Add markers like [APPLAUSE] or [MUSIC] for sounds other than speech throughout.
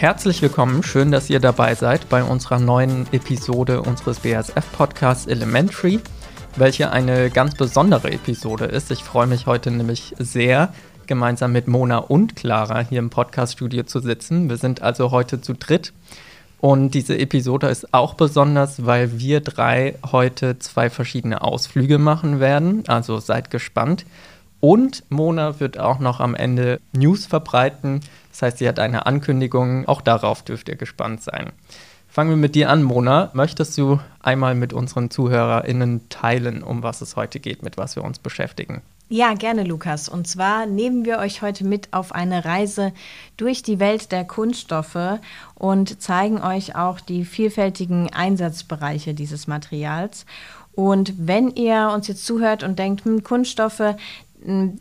Herzlich willkommen, schön, dass ihr dabei seid bei unserer neuen Episode unseres BASF-Podcasts Elementary, welche eine ganz besondere Episode ist. Ich freue mich heute nämlich sehr, gemeinsam mit Mona und Clara hier im Podcaststudio zu sitzen. Wir sind also heute zu dritt. Und diese Episode ist auch besonders, weil wir drei heute zwei verschiedene Ausflüge machen werden. Also seid gespannt. Und Mona wird auch noch am Ende News verbreiten. Das heißt, sie hat eine Ankündigung. Auch darauf dürft ihr gespannt sein. Fangen wir mit dir an, Mona. Möchtest du einmal mit unseren ZuhörerInnen teilen, um was es heute geht, mit was wir uns beschäftigen? Ja, gerne, Lukas. Und zwar nehmen wir euch heute mit auf eine Reise durch die Welt der Kunststoffe und zeigen euch auch die vielfältigen Einsatzbereiche dieses Materials. Und wenn ihr uns jetzt zuhört und denkt, hm, Kunststoffe,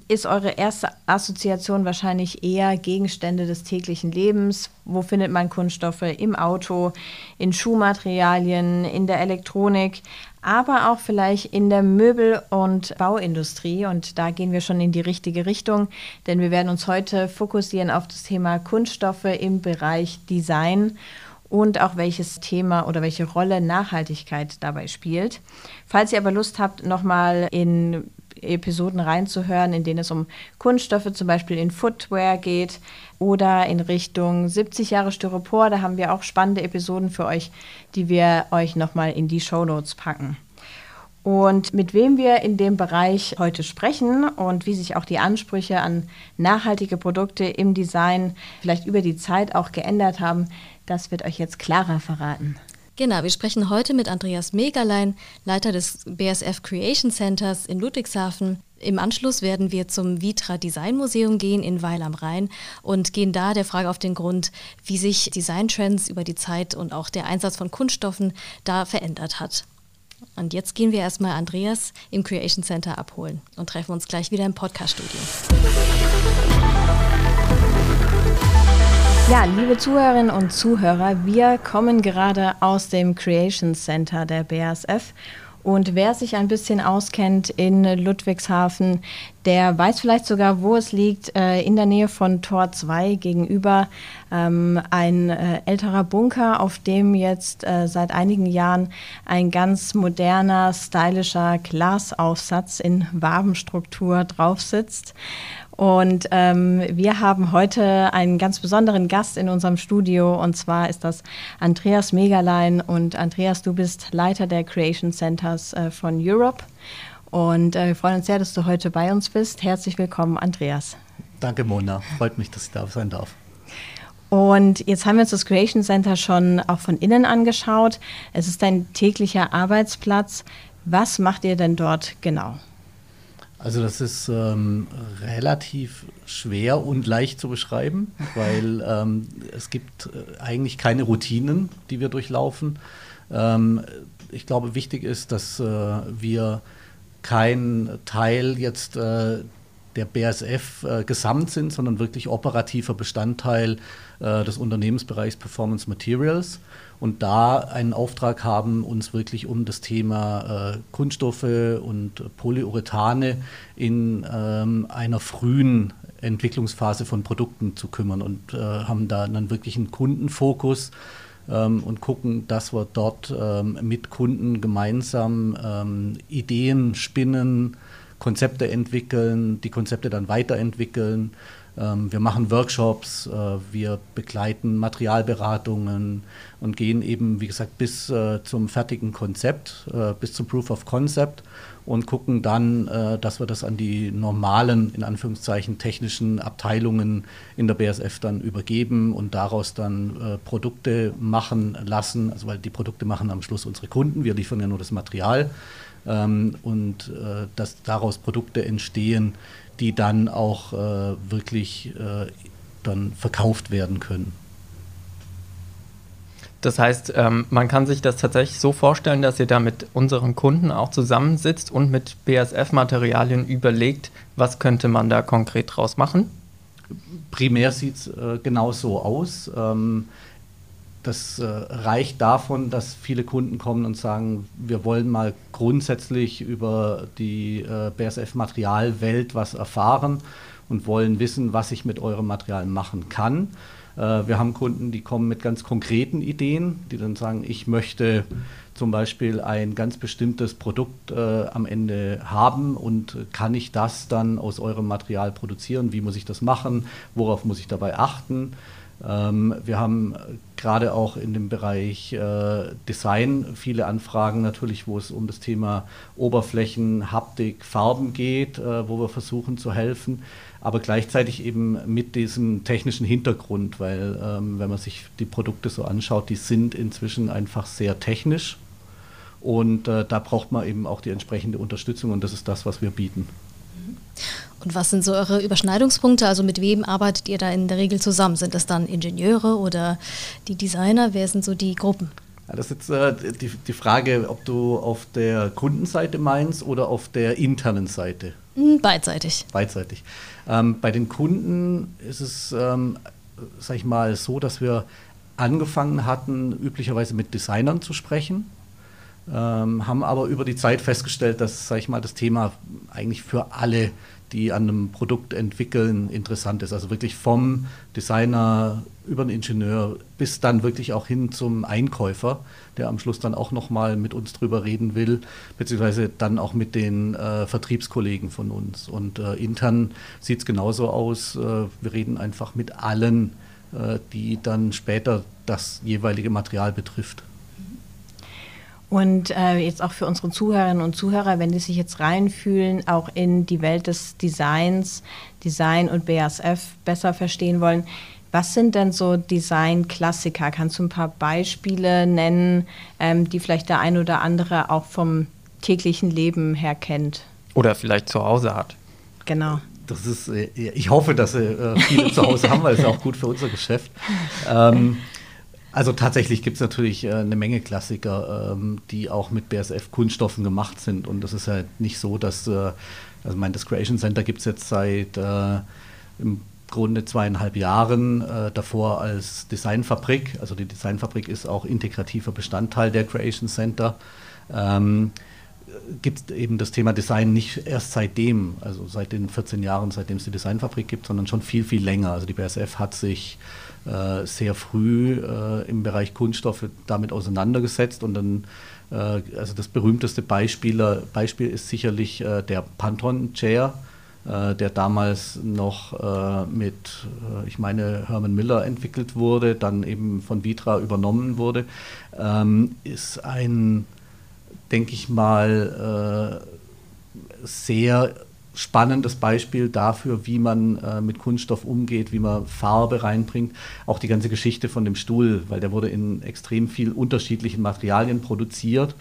ist eure erste Assoziation wahrscheinlich eher Gegenstände des täglichen Lebens. Wo findet man Kunststoffe? Im Auto, in Schuhmaterialien, in der Elektronik aber auch vielleicht in der Möbel- und Bauindustrie. Und da gehen wir schon in die richtige Richtung, denn wir werden uns heute fokussieren auf das Thema Kunststoffe im Bereich Design und auch welches Thema oder welche Rolle Nachhaltigkeit dabei spielt. Falls ihr aber Lust habt, nochmal in Episoden reinzuhören, in denen es um Kunststoffe zum Beispiel in Footwear geht oder in Richtung 70 Jahre Styropor. Da haben wir auch spannende Episoden für euch, die wir euch nochmal in die Show Notes packen. Und mit wem wir in dem Bereich heute sprechen und wie sich auch die Ansprüche an nachhaltige Produkte im Design vielleicht über die Zeit auch geändert haben, das wird euch jetzt Clara verraten. Genau, wir sprechen heute mit Andreas Megerlein, Leiter des BSF Creation Centers in Ludwigshafen. Im Anschluss werden wir zum Vitra Design Museum gehen in Weil am Rhein und gehen da der Frage auf den Grund, wie sich Designtrends über die Zeit und auch der Einsatz von Kunststoffen da verändert hat. Und jetzt gehen wir erstmal Andreas im Creation Center abholen und treffen uns gleich wieder im Podcast-Studio. Ja, liebe Zuhörerinnen und Zuhörer, wir kommen gerade aus dem Creation Center der BASF. Und wer sich ein bisschen auskennt in Ludwigshafen, der weiß vielleicht sogar, wo es liegt, äh, in der Nähe von Tor 2 gegenüber ähm, ein äh, älterer Bunker, auf dem jetzt äh, seit einigen Jahren ein ganz moderner, stylischer Glasaufsatz in Wabenstruktur drauf sitzt. Und ähm, wir haben heute einen ganz besonderen Gast in unserem Studio und zwar ist das Andreas Megalein. Und Andreas, du bist Leiter der Creation Centers äh, von Europe. Und äh, wir freuen uns sehr, dass du heute bei uns bist. Herzlich willkommen, Andreas. Danke, Mona. Freut mich, dass ich da sein darf. Und jetzt haben wir uns das Creation Center schon auch von innen angeschaut. Es ist ein täglicher Arbeitsplatz. Was macht ihr denn dort genau? Also das ist ähm, relativ schwer und leicht zu beschreiben, [LAUGHS] weil ähm, es gibt äh, eigentlich keine Routinen, die wir durchlaufen. Ähm, ich glaube, wichtig ist, dass äh, wir kein Teil jetzt äh, der BASF äh, gesamt sind, sondern wirklich operativer Bestandteil äh, des Unternehmensbereichs Performance Materials. Und da einen Auftrag haben, uns wirklich um das Thema äh, Kunststoffe und Polyurethane in ähm, einer frühen Entwicklungsphase von Produkten zu kümmern. Und äh, haben da dann wirklich einen Kundenfokus ähm, und gucken, dass wir dort ähm, mit Kunden gemeinsam ähm, Ideen spinnen, Konzepte entwickeln, die Konzepte dann weiterentwickeln. Ähm, wir machen Workshops, äh, wir begleiten Materialberatungen und gehen eben, wie gesagt, bis äh, zum fertigen Konzept, äh, bis zum Proof of Concept und gucken dann, dass wir das an die normalen, in Anführungszeichen, technischen Abteilungen in der BSF dann übergeben und daraus dann Produkte machen lassen. Also weil die Produkte machen am Schluss unsere Kunden, wir liefern ja nur das Material. Ähm, und dass daraus Produkte entstehen, die dann auch äh, wirklich äh, dann verkauft werden können. Das heißt, ähm, man kann sich das tatsächlich so vorstellen, dass ihr da mit unseren Kunden auch zusammensitzt und mit BASF-Materialien überlegt, was könnte man da konkret draus machen? Primär sieht es äh, genau so aus. Ähm, das äh, reicht davon, dass viele Kunden kommen und sagen, wir wollen mal grundsätzlich über die äh, BSF-Materialwelt was erfahren und wollen wissen, was ich mit eurem Material machen kann. Äh, wir haben Kunden, die kommen mit ganz konkreten Ideen, die dann sagen, ich möchte zum Beispiel ein ganz bestimmtes Produkt äh, am Ende haben und kann ich das dann aus eurem Material produzieren? Wie muss ich das machen? Worauf muss ich dabei achten? Ähm, wir haben gerade auch in dem Bereich äh, Design viele Anfragen natürlich, wo es um das Thema Oberflächen, Haptik, Farben geht, wo wir versuchen zu helfen aber gleichzeitig eben mit diesem technischen Hintergrund, weil ähm, wenn man sich die Produkte so anschaut, die sind inzwischen einfach sehr technisch und äh, da braucht man eben auch die entsprechende Unterstützung und das ist das, was wir bieten. Und was sind so eure Überschneidungspunkte? Also mit wem arbeitet ihr da in der Regel zusammen? Sind das dann Ingenieure oder die Designer? Wer sind so die Gruppen? Ja, das ist jetzt äh, die, die Frage, ob du auf der Kundenseite meinst oder auf der internen Seite. Beidseitig. Beidseitig. Ähm, bei den Kunden ist es, ähm, sag ich mal, so, dass wir angefangen hatten, üblicherweise mit Designern zu sprechen, ähm, haben aber über die Zeit festgestellt, dass, sag ich mal, das Thema eigentlich für alle die an einem Produkt entwickeln, interessant ist. Also wirklich vom Designer über den Ingenieur bis dann wirklich auch hin zum Einkäufer, der am Schluss dann auch nochmal mit uns drüber reden will, beziehungsweise dann auch mit den äh, Vertriebskollegen von uns. Und äh, intern sieht es genauso aus. Äh, wir reden einfach mit allen, äh, die dann später das jeweilige Material betrifft. Und äh, jetzt auch für unsere Zuhörerinnen und Zuhörer, wenn die sich jetzt reinfühlen, auch in die Welt des Designs, Design und BASF besser verstehen wollen, was sind denn so Design-Klassiker? Kannst du ein paar Beispiele nennen, ähm, die vielleicht der ein oder andere auch vom täglichen Leben her kennt? Oder vielleicht zu Hause hat. Genau. Das ist, äh, ich hoffe, dass sie äh, viele zu Hause haben, weil es ist auch gut für unser Geschäft. Ähm, also tatsächlich gibt es natürlich äh, eine Menge Klassiker, ähm, die auch mit BSF-Kunststoffen gemacht sind. Und das ist halt nicht so, dass, äh, also mein, das Creation Center gibt es jetzt seit äh, im Grunde zweieinhalb Jahren, äh, davor als Designfabrik. Also die Designfabrik ist auch integrativer Bestandteil der Creation Center. Ähm, gibt eben das Thema Design nicht erst seitdem, also seit den 14 Jahren, seitdem es die Designfabrik gibt, sondern schon viel, viel länger. Also die BSF hat sich äh, sehr früh äh, im Bereich Kunststoffe damit auseinandergesetzt und dann äh, also das berühmteste Beispiel, Beispiel ist sicherlich äh, der Pantone Chair, äh, der damals noch äh, mit, ich meine, Herman Miller entwickelt wurde, dann eben von Vitra übernommen wurde, ähm, ist ein, denke ich mal, sehr spannendes Beispiel dafür, wie man äh, mit Kunststoff umgeht, wie man Farbe reinbringt. Auch die ganze Geschichte von dem Stuhl, weil der wurde in extrem viel unterschiedlichen Materialien produziert.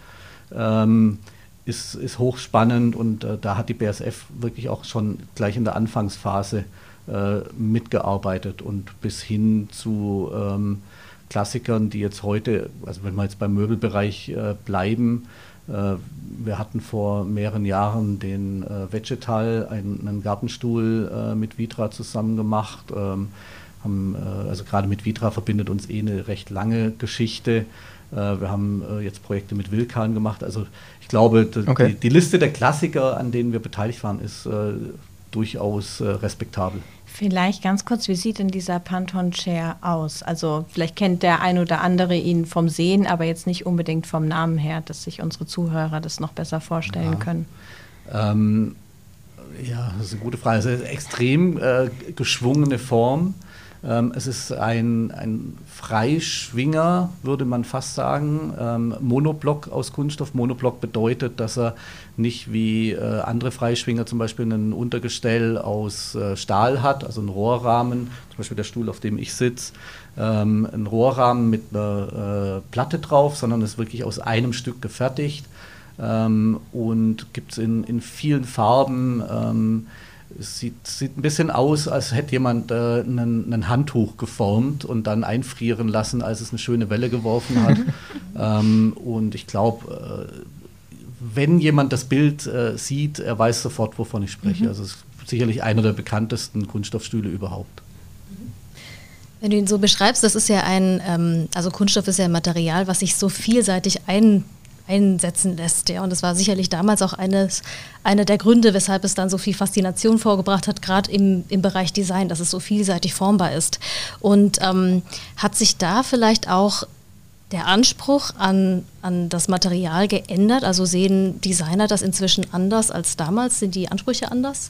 Ähm, ist, ist hochspannend und äh, da hat die BSF wirklich auch schon gleich in der Anfangsphase äh, mitgearbeitet und bis hin zu ähm, Klassikern, die jetzt heute, also wenn wir jetzt beim Möbelbereich äh, bleiben, äh, wir hatten vor mehreren Jahren den äh, Vegetal, einen, einen Gartenstuhl äh, mit Vitra zusammen gemacht. Ähm, haben, also gerade mit Vitra verbindet uns eh eine recht lange Geschichte. Wir haben jetzt Projekte mit Wilkan gemacht. Also ich glaube, okay. die, die, Liste der Klassiker, an denen wir beteiligt waren, ist durchaus respektabel. Vielleicht ganz kurz, wie sieht denn dieser Pantone Chair aus? Also vielleicht kennt der ein oder andere ihn vom Sehen, aber jetzt nicht unbedingt vom Namen her, dass sich unsere Zuhörer das noch besser vorstellen ja. können. Ähm, ja, das ist eine gute Frage. Es ist eine extrem äh, geschwungene Form. Ähm, es ist ein, ein Freischwinger, würde man fast sagen. Ähm, Monoblock aus Kunststoff. Monoblock bedeutet, dass er nicht wie äh, andere Freischwinger zum Beispiel ein Untergestell aus äh, Stahl hat, also ein Rohrrahmen, zum Beispiel der Stuhl, auf dem ich sitze, ähm, ein Rohrrahmen mit einer äh, Platte drauf, sondern ist wirklich aus einem Stück gefertigt ähm, und gibt es in, in vielen Farben. Es sieht, sieht ein bisschen aus, als hätte jemand äh, ein Handtuch geformt und dann einfrieren lassen, als es eine schöne Welle geworfen hat. [LAUGHS] ähm, und ich glaube, äh, wenn jemand das Bild äh, sieht, er weiß sofort, wovon ich spreche. Mhm. Also es ist sicherlich einer der bekanntesten Kunststoffstühle überhaupt. Wenn du ihn so beschreibst, das ist ja ein, ähm, also Kunststoff ist ja ein Material, was sich so vielseitig ein einsetzen lässt. Ja. Und das war sicherlich damals auch eines, einer der Gründe, weshalb es dann so viel Faszination vorgebracht hat, gerade im, im Bereich Design, dass es so vielseitig formbar ist. Und ähm, hat sich da vielleicht auch der Anspruch an, an das Material geändert? Also sehen Designer das inzwischen anders als damals? Sind die Ansprüche anders?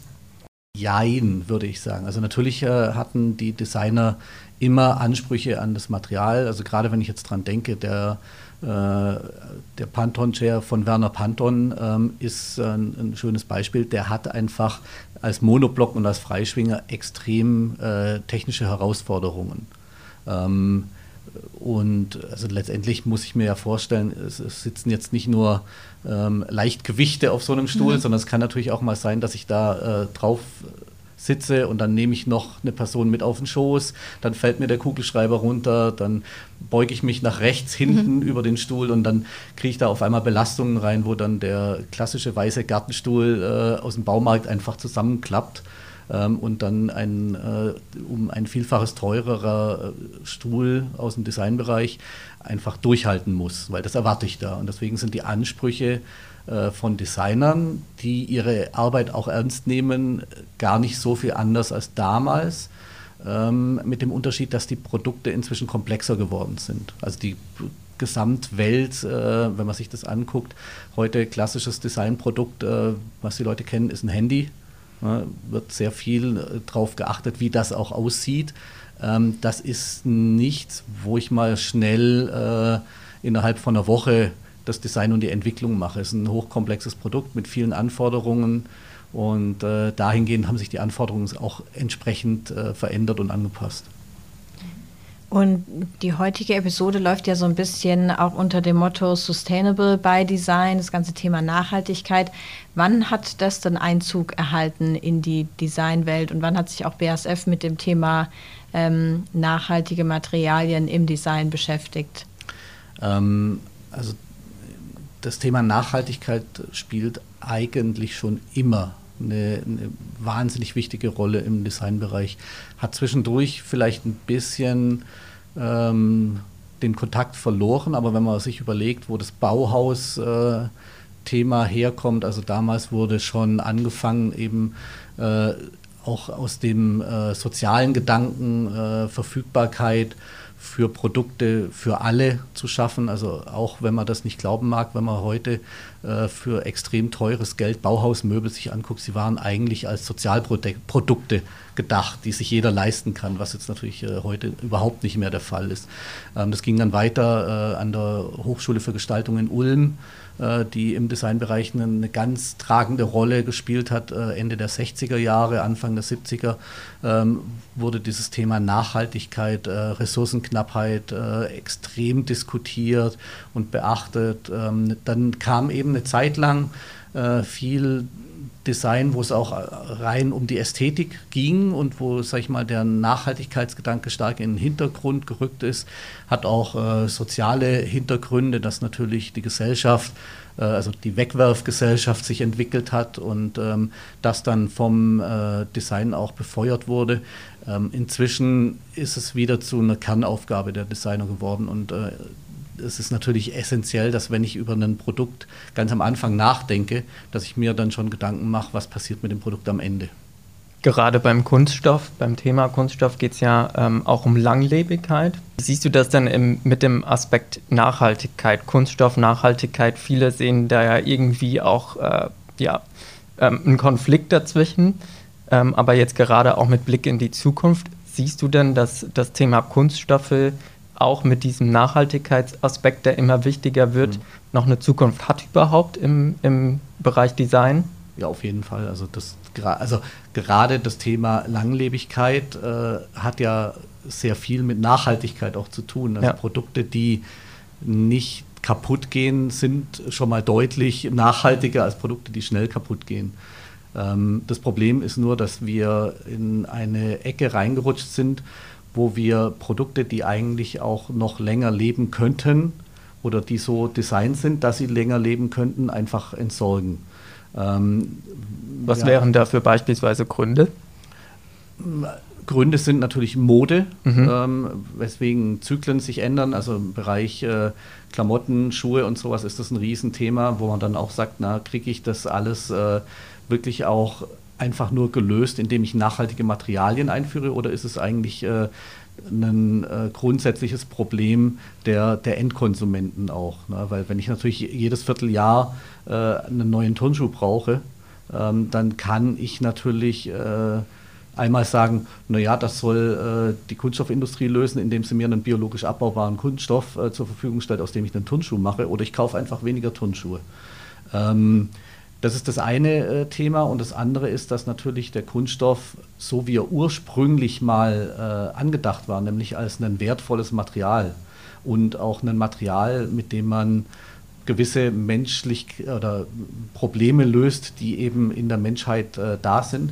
Jein, würde ich sagen. Also natürlich äh, hatten die Designer immer Ansprüche an das Material. Also gerade wenn ich jetzt dran denke, der, der Pantone-Chair von Werner Panton ähm, ist ein, ein, schönes Beispiel. Der hat einfach als Monoblock und als Freischwinger extrem äh, technische Herausforderungen. Ähm, und also letztendlich muss ich mir ja vorstellen, es, es sitzen jetzt nicht nur ähm, Leichtgewichte auf so einem Stuhl, mhm. sondern es kann natürlich auch mal sein, dass ich da äh, drauf sitze und dann nehme ich noch eine Person mit auf den Schoß, dann fällt mir der Kugelschreiber runter, dann beuge ich mich nach rechts hinten mhm. über den Stuhl und dann kriege ich da auf einmal Belastungen rein, wo dann der klassische weiße Gartenstuhl äh, aus dem Baumarkt einfach zusammenklappt ähm, und dann ein äh, um ein Vielfaches teurerer äh, Stuhl aus dem Designbereich einfach durchhalten muss, weil das erwarte ich da. Und deswegen sind die Ansprüche von Designern, die ihre Arbeit auch ernst nehmen, gar nicht so viel anders als damals. Ähm, mit dem Unterschied, dass die Produkte inzwischen komplexer geworden sind. Also die Gesamtwelt, äh, wenn man sich das anguckt, heute klassisches Designprodukt, äh, was die Leute kennen, ist ein Handy. Ja, wird sehr viel äh, darauf geachtet, wie das auch aussieht. Ähm, das ist nichts, wo ich mal schnell äh, innerhalb von einer Woche das Design und die Entwicklung mache. Es ist ein hochkomplexes Produkt mit vielen Anforderungen und äh, dahingehend haben sich die Anforderungen auch entsprechend äh, verändert und angepasst. Und die heutige Episode läuft ja so ein bisschen auch unter dem Motto Sustainable by Design, das ganze Thema Nachhaltigkeit. Wann hat das denn Einzug erhalten in die Designwelt und wann hat sich auch BASF mit dem Thema ähm, nachhaltige Materialien im Design beschäftigt? Ähm, also das Thema Nachhaltigkeit spielt eigentlich schon immer eine, eine, wahnsinnig wichtige Rolle im Designbereich. Hat zwischendurch vielleicht ein bisschen ähm, den Kontakt verloren, aber wenn man sich überlegt, wo das Bauhaus-Thema äh, herkommt, also damals wurde schon angefangen, eben äh, auch aus dem äh, sozialen Gedanken, äh, Verfügbarkeit, für Produkte für alle zu schaffen. Also auch wenn man das nicht glauben mag, wenn man heute für extrem teures Geld Bauhausmöbel sich anguckt, sie waren eigentlich als Sozialprodukte gedacht, die sich jeder leisten kann, was jetzt natürlich äh, heute überhaupt nicht mehr der Fall ist. Ähm, das ging dann weiter äh, an der Hochschule für Gestaltung in Ulm äh, die im Designbereich eine, ganz tragende Rolle gespielt hat. Äh, Ende der 60er Jahre, Anfang der 70er ähm, wurde dieses Thema Nachhaltigkeit, äh, Ressourcenknappheit äh, extrem diskutiert und beachtet. Ähm, dann kam eben eine Zeit lang äh, viel Design, wo es auch rein um die Ästhetik ging und wo, sag ich mal, der Nachhaltigkeitsgedanke stark in den Hintergrund gerückt ist, hat auch äh, soziale Hintergründe, dass natürlich die Gesellschaft, äh, also die Wegwerfgesellschaft sich entwickelt hat und ähm, das dann vom äh, Design auch befeuert wurde. Ähm, inzwischen ist es wieder zu einer Kernaufgabe der Designer geworden und äh, es ist natürlich essentiell, dass wenn ich über ein Produkt ganz am Anfang nachdenke, dass ich mir dann schon Gedanken mache, was passiert mit dem Produkt am Ende. Gerade beim Kunststoff, beim Thema Kunststoff geht es ja ähm, auch um Langlebigkeit. Siehst du das dann im, mit dem Aspekt Nachhaltigkeit, Kunststoff, Nachhaltigkeit? Viele sehen da ja irgendwie auch äh, ja, ähm, einen Konflikt dazwischen. Ähm, aber jetzt gerade auch mit Blick in die Zukunft, siehst du denn, dass das Thema Kunststoffe auch mit diesem Nachhaltigkeitsaspekt, der immer wichtiger wird, mhm. noch eine Zukunft hat überhaupt im, im Bereich Design? Ja, auf jeden Fall. Also, das, also gerade das Thema Langlebigkeit äh, hat ja sehr viel mit Nachhaltigkeit auch zu tun. Also ja. Produkte, die nicht kaputt gehen, sind schon mal deutlich nachhaltiger als Produkte, die schnell kaputt gehen. Ähm, das Problem ist nur, dass wir in eine Ecke reingerutscht sind, wo wir Produkte, die eigentlich auch noch länger leben könnten oder die so designt sind, dass sie länger leben könnten, einfach entsorgen. Ähm, Was ja, wären dafür beispielsweise Gründe? Gründe sind natürlich Mode, mhm. ähm, weswegen Zyklen sich ändern. Also im Bereich äh, Klamotten, Schuhe und sowas ist das ein Riesenthema, wo man dann auch sagt, na, kriege ich das alles äh, wirklich auch einfach nur gelöst, indem ich nachhaltige Materialien einführe oder ist es eigentlich äh, ein äh, grundsätzliches Problem der, der Endkonsumenten auch? Ne? Weil wenn ich natürlich jedes Vierteljahr äh, einen neuen Turnschuh brauche, ähm, dann kann ich natürlich äh, einmal sagen, naja, das soll äh, die Kunststoffindustrie lösen, indem sie mir einen biologisch abbaubaren Kunststoff äh, zur Verfügung stellt, aus dem ich einen Turnschuh mache, oder ich kaufe einfach weniger Turnschuhe. Ähm, das ist das eine äh, Thema und das andere ist, dass natürlich der Kunststoff, so wie er ursprünglich mal äh, angedacht war, nämlich als ein wertvolles Material und auch ein Material, mit dem man gewisse menschlich oder Probleme löst, die eben in der Menschheit äh, da sind.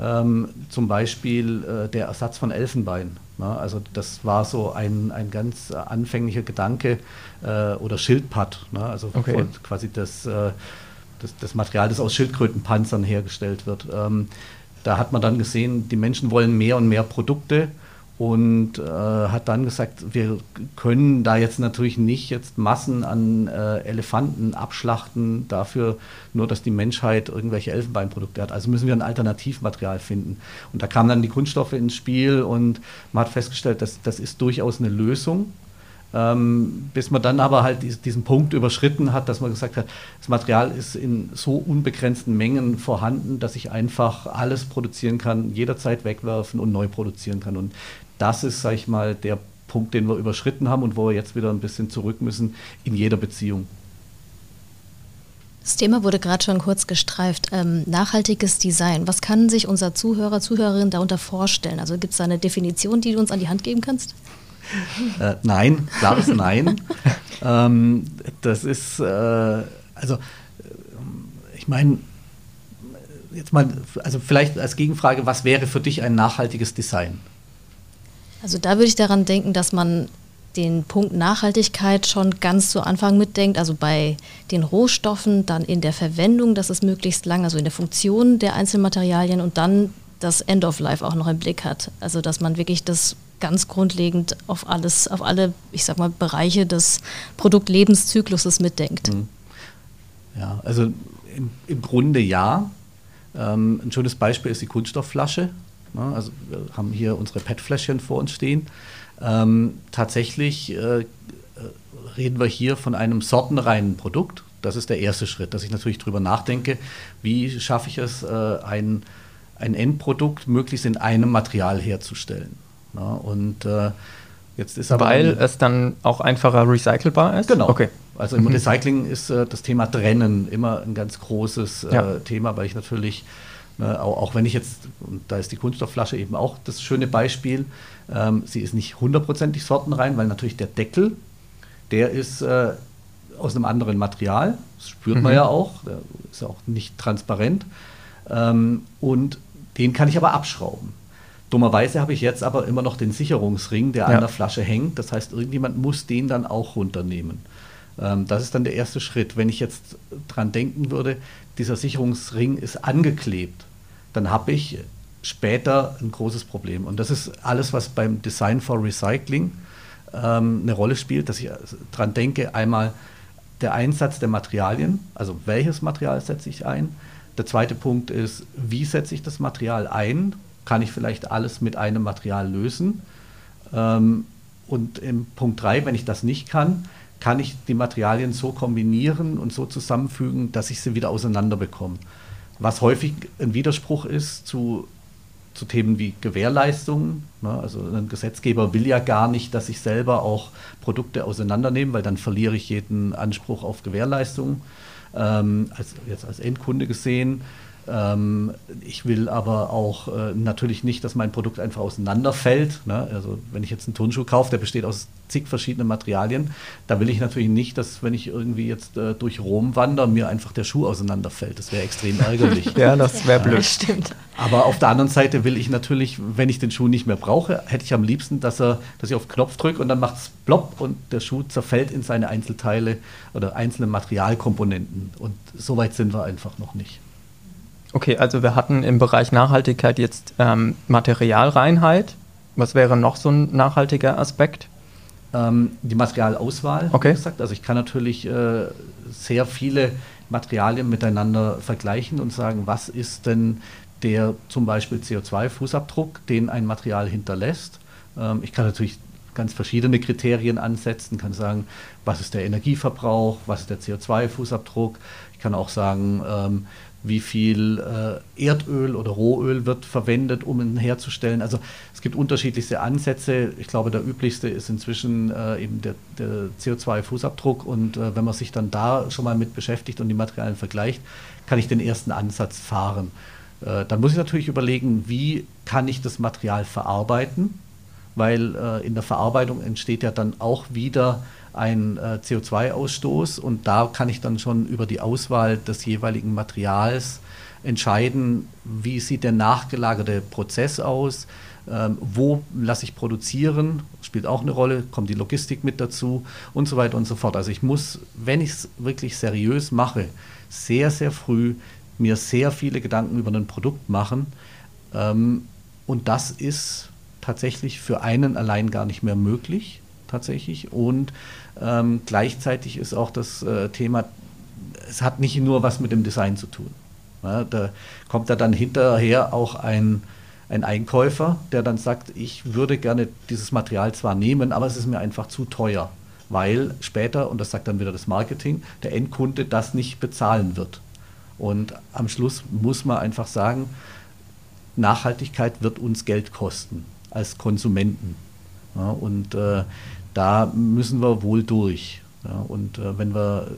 Ähm, zum Beispiel äh, der Ersatz von Elfenbein. Ne? also das war so ein, ein ganz anfänglicher Gedanke äh, oder Schildpad, ne? also okay. quasi das, äh, das, das, Material, das aus Schildkrötenpanzern hergestellt wird. Ähm, da hat man dann gesehen, die Menschen wollen mehr und mehr Produkte und äh, hat dann gesagt, wir können da jetzt natürlich nicht jetzt Massen an äh, Elefanten abschlachten dafür, nur dass die Menschheit irgendwelche Elfenbeinprodukte hat. Also müssen wir ein Alternativmaterial finden. Und da kamen dann die Kunststoffe ins Spiel und man hat festgestellt, dass das ist durchaus eine Lösung. Ähm, bis man dann aber halt diesen Punkt überschritten hat, dass man gesagt hat, das Material ist in so unbegrenzten Mengen vorhanden, dass ich einfach alles produzieren kann, jederzeit wegwerfen und neu produzieren kann. Und das ist, sag ich mal, der Punkt, den wir überschritten haben und wo wir jetzt wieder ein bisschen zurück müssen in jeder Beziehung. Das Thema wurde gerade schon kurz gestreift. Ähm, nachhaltiges Design. Was kann sich unser Zuhörer, Zuhörerin darunter vorstellen? Also gibt es da eine Definition, die du uns an die Hand geben kannst? Äh, nein, klares Nein. ähm, das ist, äh, also, äh, ich meine, jetzt mal, also vielleicht als Gegenfrage, was wäre für dich ein nachhaltiges Design? Also da würde ich daran denken, dass man den Punkt Nachhaltigkeit schon ganz zu Anfang mitdenkt, also bei den Rohstoffen, dann in der Verwendung, dass es möglichst lang, also in der Funktion der Einzelmaterialien und dann das End of Life auch noch im Blick hat. Also dass man wirklich das ganz grundlegend auf alles, auf alle, ich sag mal, Bereiche des Produktlebenszykluses mitdenkt. Mhm. Ja, also im, im Grunde ja. Ähm, ein schönes Beispiel ist die Kunststoffflasche. Ne? Also wir haben hier unsere PET-Fläschchen vor uns stehen. Ähm, tatsächlich äh, reden wir hier von einem sortenreinen Produkt. Das ist der erste Schritt, dass ich natürlich darüber nachdenke, wie schaffe ich es, äh, ein, ein Endprodukt möglichst in einem Material herzustellen. Ja, und äh, jetzt ist aber. Weil es dann auch einfacher recycelbar ist? Genau. Okay. Also im mhm. Recycling ist äh, das Thema Trennen immer ein ganz großes äh, ja. Thema, weil ich natürlich Ne, auch, auch, wenn ich jetzt, und da ist die Kunststoffflasche eben auch das schöne Beispiel, ähm, sie ist nicht hundertprozentig sortenrein, weil natürlich der Deckel, der ist äh, aus einem anderen Material, das spürt mhm. man ja auch, der ist ja auch nicht transparent. Ähm, und den kann ich aber abschrauben. Dummerweise habe ich jetzt aber immer noch den Sicherungsring, der ja. an der Flasche hängt. Das heißt, irgendjemand muss den dann auch runternehmen. Ähm, das ist dann der erste Schritt. Wenn ich jetzt dran denken würde, dieser Sicherungsring ist angeklebt, dann habe ich später ein großes Problem. Und das ist alles, was beim Design for Recycling ähm, eine Rolle spielt, dass ich daran denke, einmal der Einsatz der Materialien, also welches Material setze ich ein. Der zweite Punkt ist, wie setze ich das Material ein? Kann ich vielleicht alles mit einem Material lösen? Ähm, und im Punkt 3, wenn ich das nicht kann, kann ich die Materialien so kombinieren und so zusammenfügen, dass ich sie wieder auseinander bekomme was häufig ein Widerspruch ist zu, zu Themen wie Gewährleistungen. Ne? Also ein Gesetzgeber will ja gar nicht, dass ich selber auch Produkte auseinandernehme, weil dann verliere ich jeden Anspruch auf Gewährleistung. Ähm, als, jetzt als Endkunde gesehen ich will aber auch äh, natürlich nicht, dass mein Produkt einfach auseinanderfällt. Ne? Also wenn ich jetzt einen Turnschuh kaufe, der besteht aus zig verschiedenen Materialien, da will ich natürlich nicht, dass wenn ich irgendwie jetzt äh, durch Rom wandere, mir einfach der Schuh auseinanderfällt. Das wäre extrem ärgerlich. [LAUGHS] ja, das wäre blöd. Ja, stimmt. Aber auf der anderen Seite will ich natürlich, wenn ich den Schuh nicht mehr brauche, hätte ich am liebsten, dass, er, dass ich auf den Knopf drücke und dann macht es plopp und der Schuh zerfällt in seine Einzelteile oder einzelne Materialkomponenten. Und so weit sind wir einfach noch nicht. Okay, also wir hatten im Bereich Nachhaltigkeit jetzt ähm, Materialreinheit. Was wäre noch so ein nachhaltiger Aspekt? Ähm, die Materialauswahl, okay. gesagt. Also ich kann natürlich äh, sehr viele Materialien miteinander vergleichen und sagen, was ist denn der zum Beispiel CO2-Fußabdruck, den ein Material hinterlässt. Ähm, ich kann natürlich ganz verschiedene Kriterien ansetzen, kann sagen, was ist der Energieverbrauch, was ist der CO2-Fußabdruck. Ich kann auch sagen, ähm, wie viel äh, Erdöl oder Rohöl wird verwendet, um ihn herzustellen. Also es gibt unterschiedlichste Ansätze. Ich glaube, der üblichste ist inzwischen äh, eben der, der CO2-Fußabdruck. Und äh, wenn man sich dann da schon mal mit beschäftigt und die Materialien vergleicht, kann ich den ersten Ansatz fahren. Äh, dann muss ich natürlich überlegen, wie kann ich das Material verarbeiten, weil äh, in der Verarbeitung entsteht ja dann auch wieder ein äh, CO2-Ausstoß und da kann ich dann schon über die Auswahl des jeweiligen Materials entscheiden, wie sieht der nachgelagerte Prozess aus, ähm, wo lasse ich produzieren, spielt auch eine Rolle, kommt die Logistik mit dazu und so weiter und so fort. Also ich muss, wenn ich es wirklich seriös mache, sehr, sehr früh mir sehr viele Gedanken über ein Produkt machen. Ähm, und das ist tatsächlich für einen allein gar nicht mehr möglich tatsächlich. Und ähm, gleichzeitig ist auch das äh, Thema, es hat nicht nur was mit dem Design zu tun. Ja, da kommt da dann hinterher auch ein, ein Einkäufer, der dann sagt, ich würde gerne dieses Material zwar nehmen, aber es ist mir einfach zu teuer, weil später, und das sagt dann wieder das Marketing, der Endkunde das nicht bezahlen wird. Und am Schluss muss man einfach sagen, Nachhaltigkeit wird uns Geld kosten als Konsumenten. Ja, und äh, da müssen wir wohl durch. Ja, und äh, wenn wir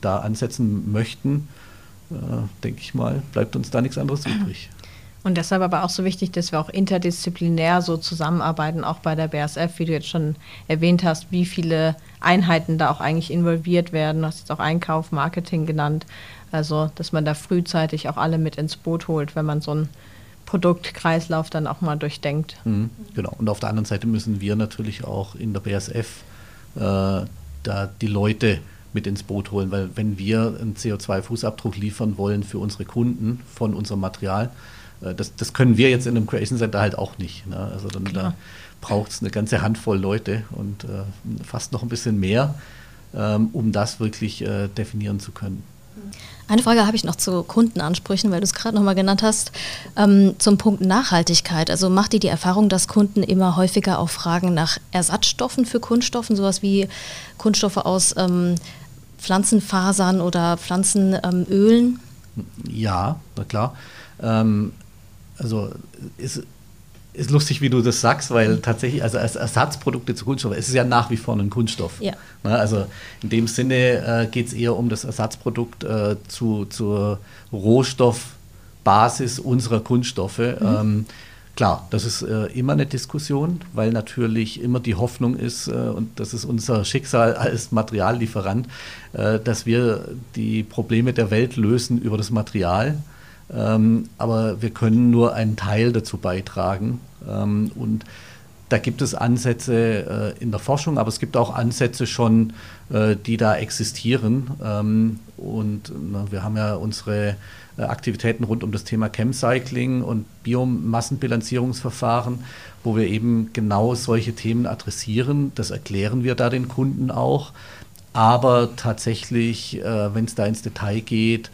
da ansetzen möchten, äh, denke ich mal, bleibt uns da nichts anderes übrig. Und deshalb aber auch so wichtig, dass wir auch interdisziplinär so zusammenarbeiten, auch bei der BASF, wie du jetzt schon erwähnt hast, wie viele Einheiten da auch eigentlich involviert werden. Du hast jetzt auch Einkauf, Marketing genannt. Also, dass man da frühzeitig auch alle mit ins Boot holt, wenn man so einen Produktkreislauf dann auch mal durchdenkt. Mhm, genau. Und auf der anderen Seite müssen wir natürlich auch in der BASF äh, da die Leute mit ins Boot holen, weil wenn wir einen CO2-Fußabdruck liefern wollen für unsere Kunden von unserem Material, äh, das, das können wir jetzt in einem Creation Center halt auch nicht. Ne? Also dann da braucht es eine ganze Handvoll Leute und äh, fast noch ein bisschen mehr, ähm, um das wirklich äh, definieren zu können. Eine Frage habe ich noch zu Kundenansprüchen, weil du es gerade nochmal genannt hast, ähm, zum Punkt Nachhaltigkeit. Also macht ihr die Erfahrung, dass Kunden immer häufiger auch fragen nach Ersatzstoffen für Kunststoffen, sowas wie Kunststoffe aus ähm, Pflanzenfasern oder Pflanzenölen? ja, na klar. Ähm, also ist ist lustig, wie du das sagst, weil tatsächlich, also als Ersatzprodukte zu Kunststoff, es ist ja nach wie vor ein Kunststoff. Ja. Na, also in dem Sinne äh, geht es eher um das Ersatzprodukt äh, zu, zur Rohstoffbasis unserer Kunststoffe. Mhm. Ähm, klar, das ist äh, immer eine Diskussion, weil natürlich immer die Hoffnung ist, äh, und das ist unser Schicksal als Materiallieferant, äh, dass wir die Probleme der Welt lösen über das Material. Ähm, aber wir können nur einen Teil dazu beitragen. Ähm, und da gibt es Ansätze äh, in der Forschung, aber es gibt auch Ansätze schon, äh, die da existieren. Ähm, und wir haben ja unsere äh, Aktivitäten rund um das Thema Chemcycling und Biomassenbilanzierungsverfahren, wo wir eben genau solche Themen adressieren. Das erklären wir da den Kunden auch. Aber tatsächlich, wenn es da ins Detail geht,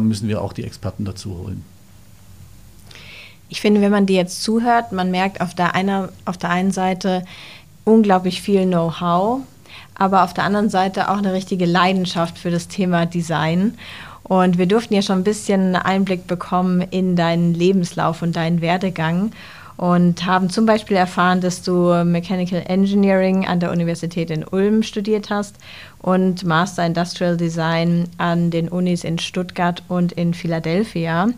müssen wir auch die Experten dazu holen. Ich finde, wenn man dir jetzt zuhört, man merkt auf der, einer, auf der einen Seite unglaublich viel Know-how, aber auf der anderen Seite auch eine richtige Leidenschaft für das Thema Design. Und wir durften ja schon ein bisschen Einblick bekommen in deinen Lebenslauf und deinen Werdegang und haben zum Beispiel erfahren, dass du Mechanical Engineering an der Universität in Ulm studiert hast und Master Industrial Design an den Unis in Stuttgart und in Philadelphia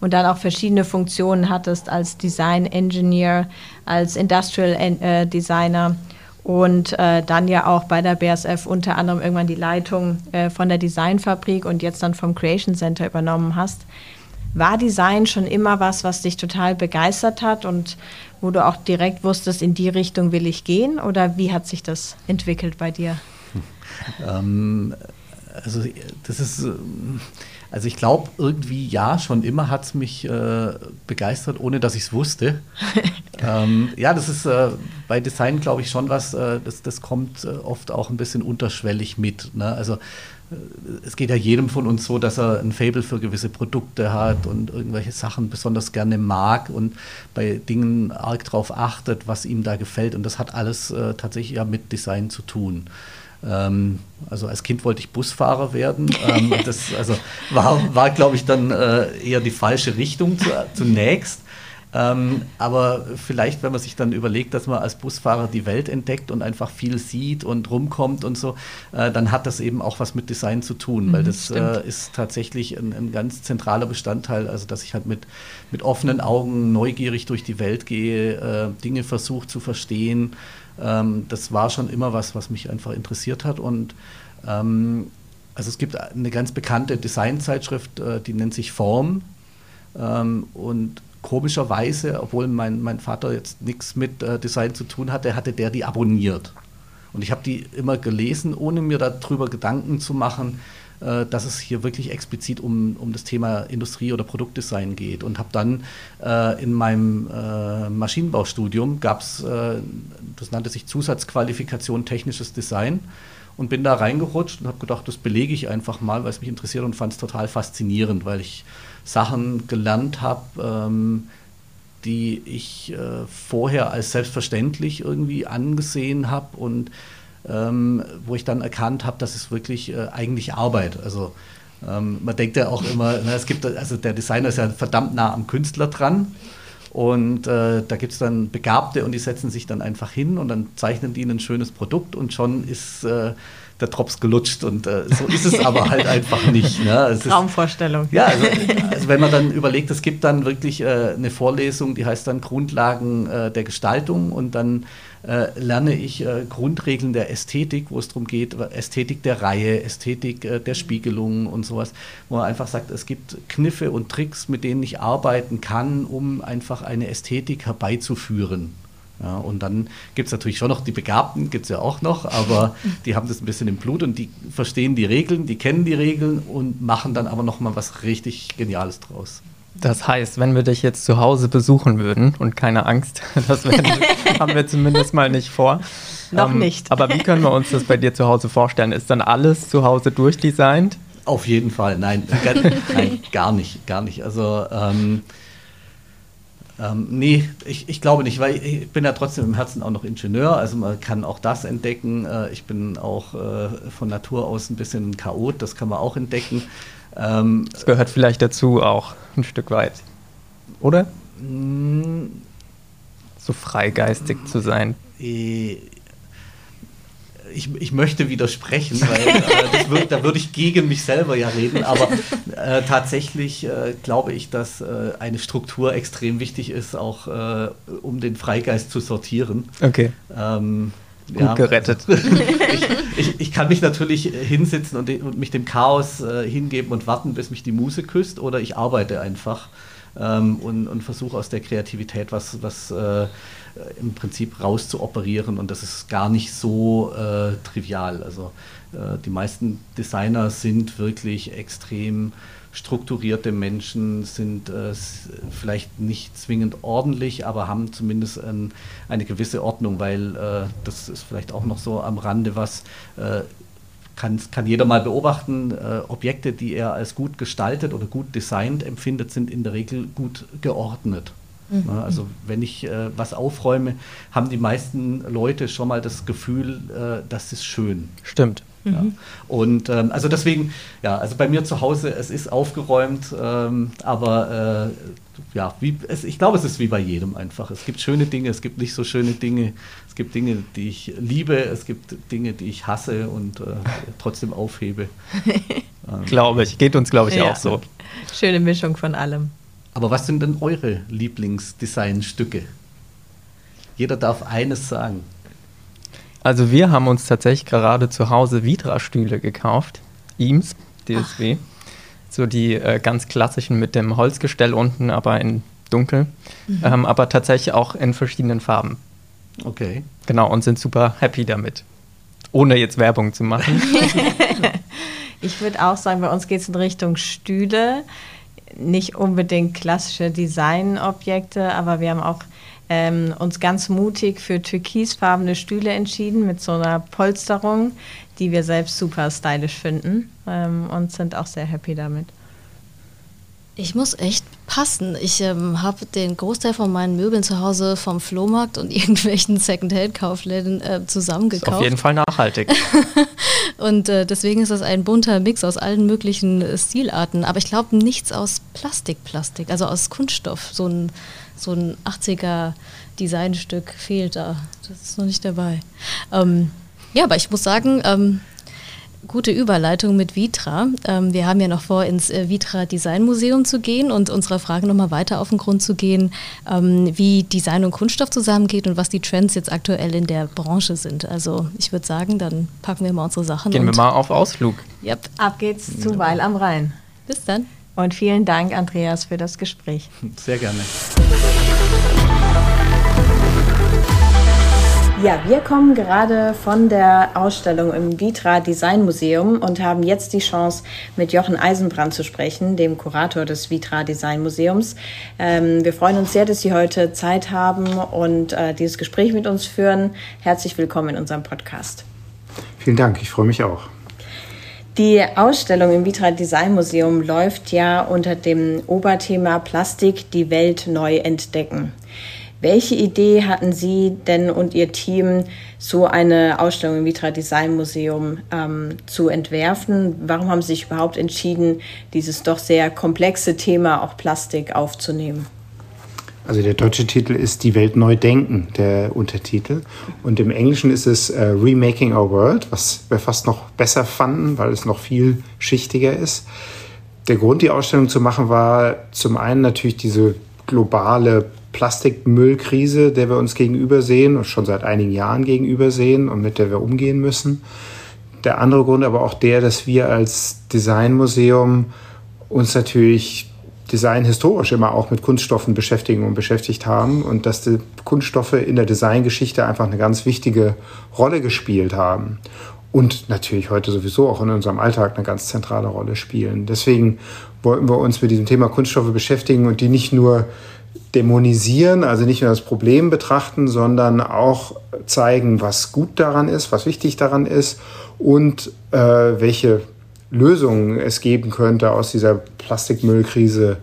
und dann auch verschiedene Funktionen hattest als Design Engineer, als Industrial äh, Designer und äh, dann ja auch bei der BSF unter anderem irgendwann die Leitung äh, von der Designfabrik und jetzt dann vom Creation Center übernommen hast. War Design schon immer was, was dich total begeistert hat und wo du auch direkt wusstest, in die Richtung will ich gehen? Oder wie hat sich das entwickelt bei dir? [LAUGHS] Ähm, also das ist, also ich glaube irgendwie ja, schon immer hat es mich äh, begeistert, ohne dass ich es wusste. [LAUGHS] ähm, ja, das ist äh, bei Design, glaube ich, schon was, äh, das, das kommt äh, oft auch ein bisschen unterschwellig mit. Ne? Also äh, es geht ja jedem von uns so, dass er ein Fable für gewisse Produkte hat und irgendwelche Sachen besonders gerne mag und bei Dingen arg drauf achtet, was ihm da gefällt. Und das hat alles äh, tatsächlich ja mit Design zu tun. Ähm, also als Kind wollte ich Busfahrer werden. Ähm, [LAUGHS] das also war, war glaube ich, dann äh, eher die falsche Richtung zu, zunächst. Ähm, aber vielleicht, wenn man sich dann überlegt, dass man als Busfahrer die Welt entdeckt und einfach viel sieht und rumkommt und so, äh, dann hat das eben auch was mit Design zu tun, mhm, weil das äh, ist tatsächlich ein, ein, ganz zentraler Bestandteil, also dass ich halt mit, mit offenen Augen neugierig durch die Welt gehe, äh, Dinge versuche zu verstehen. Ähm, das war schon immer was, was mich einfach interessiert hat und ähm, also es gibt eine ganz bekannte Designzeitschrift, äh, die nennt sich Form. Ähm, und komischerweise, obwohl mein, mein Vater jetzt nichts mit äh, Design zu tun hatte, hatte der die abonniert. Und ich habe die immer gelesen, ohne mir darüber Gedanken zu machen, äh, dass es hier wirklich explizit um, um das Thema Industrie- oder Produktdesign geht. Und habe dann äh, in meinem äh, Maschinenbaustudium, gab es, äh, das nannte sich Zusatzqualifikation technisches Design, und bin da reingerutscht und habe gedacht, das belege ich einfach mal, weil es mich interessiert und fand es total faszinierend, weil ich Sachen gelernt habe, ähm, die ich äh, vorher als selbstverständlich irgendwie angesehen habe und ähm, wo ich dann erkannt habe, dass es wirklich äh, eigentlich Arbeit. Also ähm, man denkt ja auch immer, na, es gibt, also der Designer ist ja verdammt nah am Künstler dran. Und äh, da gibt es dann Begabte und die setzen sich dann einfach hin und dann zeichnen die ein schönes Produkt und schon ist äh, der Drops gelutscht und äh, so ist es aber halt einfach nicht. Ne? Traumvorstellung. Ist, ja, also, also, wenn man dann überlegt, es gibt dann wirklich äh, eine Vorlesung, die heißt dann Grundlagen äh, der Gestaltung und dann äh, lerne ich äh, Grundregeln der Ästhetik, wo es darum geht, Ästhetik der Reihe, Ästhetik äh, der Spiegelung und sowas, wo man einfach sagt, es gibt Kniffe und Tricks, mit denen ich arbeiten kann, um einfach eine Ästhetik herbeizuführen. Ja, und dann gibt es natürlich schon noch die Begabten, gibt es ja auch noch, aber [LAUGHS] die haben das ein bisschen im Blut und die verstehen die Regeln, die kennen die Regeln und machen dann aber nochmal was richtig Geniales draus. Das heißt, wenn wir dich jetzt zu Hause besuchen würden und keine Angst, [LAUGHS] das werden, [LAUGHS] haben wir zumindest mal nicht vor. Noch ähm, nicht. Aber wie können wir uns das bei dir zu Hause vorstellen? Ist dann alles zu Hause durchdesignt? Auf jeden Fall, nein, gar, nein, gar nicht, gar nicht. Also ähm, ähm, nee, ich, ich glaube nicht, weil ich bin ja trotzdem im Herzen auch noch Ingenieur, also man kann auch das entdecken. Äh, ich bin auch äh, von Natur aus ein bisschen ein Chaot, das kann man auch entdecken. Ähm, das gehört vielleicht dazu auch ein Stück weit, oder? Mm. so freigeistig zu sein. Äh, ich, ich möchte widersprechen, weil äh, würd, da würde ich gegen mich selber ja reden, aber äh, tatsächlich äh, glaube ich, dass äh, eine Struktur extrem wichtig ist, auch äh, um den Freigeist zu sortieren. Okay. Ähm, Gut ja, gerettet. [LAUGHS] ich, ich, ich, kann mich natürlich hinsetzen und, und mich dem Chaos äh, hingeben und warten, bis mich die Muse küsst, oder ich arbeite einfach ähm, und, und versuche aus der Kreativität was, was äh, im Prinzip rauszuoperieren und das ist gar nicht so äh, trivial. Also äh, die meisten Designer sind wirklich extrem strukturierte Menschen, sind äh, vielleicht nicht zwingend ordentlich, aber haben zumindest ein, eine gewisse Ordnung, weil äh, das ist vielleicht auch noch so am Rande was, äh, kann, kann jeder mal beobachten, äh, Objekte, die er als gut gestaltet oder gut designt empfindet, sind in der Regel gut geordnet. Mhm. Also wenn ich äh, was aufräume, haben die meisten Leute schon mal das Gefühl, äh, das ist schön. Stimmt. Ja. Mhm. Und ähm, also deswegen, ja, also bei mir zu Hause, es ist aufgeräumt, ähm, aber äh, ja, wie, es, ich glaube, es ist wie bei jedem einfach. Es gibt schöne Dinge, es gibt nicht so schöne Dinge, es gibt Dinge, die ich liebe, es gibt Dinge, die ich hasse und äh, trotzdem aufhebe. [LAUGHS] ähm, glaube ich, geht uns, glaube ich, ja. auch so. Schöne Mischung von allem. Aber was sind denn eure Lieblingsdesignstücke? Jeder darf eines sagen. Also wir haben uns tatsächlich gerade zu Hause Vitra-Stühle gekauft. Eames, DSW. Ach. So die äh, ganz klassischen mit dem Holzgestell unten, aber in dunkel. Mhm. Ähm, aber tatsächlich auch in verschiedenen Farben. Okay. Genau, und sind super happy damit. Ohne jetzt Werbung zu machen. [LAUGHS] [LAUGHS] Ich würde auch sagen, bei uns geht es in Richtung Stühle. Nicht unbedingt klassische Designobjekte, aber wir haben auch ähm, uns ganz mutig für türkisfarbene Stühle entschieden mit so einer Polsterung, die wir selbst super stylisch finden ähm, und sind auch sehr happy damit. Ich muss echt passen. Ich ähm, habe den Großteil von meinen Möbeln zu Hause vom Flohmarkt und [LAUGHS] irgendwelchen Secondhand-Kaufläden äh, zusammengekauft. Ist auf jeden Fall nachhaltig. [LAUGHS] und äh, deswegen ist das ein bunter Mix aus allen möglichen äh, Stilarten. Aber ich glaube nichts aus Plastik, Plastik, also aus Kunststoff. So ein, so ein 80er Designstück fehlt da. Das ist noch nicht dabei. Ähm, ja, aber ich muss sagen, ähm, gute Überleitung mit Vitra. Ähm, wir haben ja noch vor, ins äh, Vitra Design Museum zu gehen und unserer Frage nochmal weiter auf den Grund zu gehen, ähm, wie Design und Kunststoff zusammengeht und was die Trends jetzt aktuell in der Branche sind. Also ich würde sagen, dann packen wir mal unsere Sachen. Gehen wir mal auf Ausflug. Yep. Ab geht's zu Weil am Rhein. Bis dann. Und vielen Dank, Andreas, für das Gespräch. Sehr gerne. Ja, wir kommen gerade von der Ausstellung im Vitra Design Museum und haben jetzt die Chance, mit Jochen Eisenbrand zu sprechen, dem Kurator des Vitra Design Museums. Ähm, wir freuen uns sehr, dass Sie heute Zeit haben und äh, dieses Gespräch mit uns führen. Herzlich willkommen in unserem Podcast. Vielen Dank, ich freue mich auch. Die Ausstellung im Vitra Design Museum läuft ja unter dem Oberthema Plastik die Welt neu entdecken. Welche Idee hatten Sie denn und Ihr Team, so eine Ausstellung im Vitra Design Museum ähm, zu entwerfen? Warum haben Sie sich überhaupt entschieden, dieses doch sehr komplexe Thema, auch Plastik, aufzunehmen? Also der deutsche Titel ist Die Welt neu denken, der Untertitel. Und im Englischen ist es äh, Remaking Our World, was wir fast noch besser fanden, weil es noch viel schichtiger ist. Der Grund, die Ausstellung zu machen, war zum einen natürlich diese globale Plastikmüllkrise, der wir uns gegenüber sehen und schon seit einigen Jahren gegenüber sehen und mit der wir umgehen müssen. Der andere Grund aber auch der, dass wir als Designmuseum uns natürlich Design historisch immer auch mit Kunststoffen beschäftigen und beschäftigt haben und dass die Kunststoffe in der Designgeschichte einfach eine ganz wichtige Rolle gespielt haben und natürlich heute sowieso auch in unserem Alltag eine ganz zentrale Rolle spielen. Deswegen wollten wir uns mit diesem Thema Kunststoffe beschäftigen und die nicht nur dämonisieren, also nicht nur das Problem betrachten, sondern auch zeigen, was gut daran ist, was wichtig daran ist und äh, welche Lösungen es geben könnte, aus dieser Plastikmüllkrise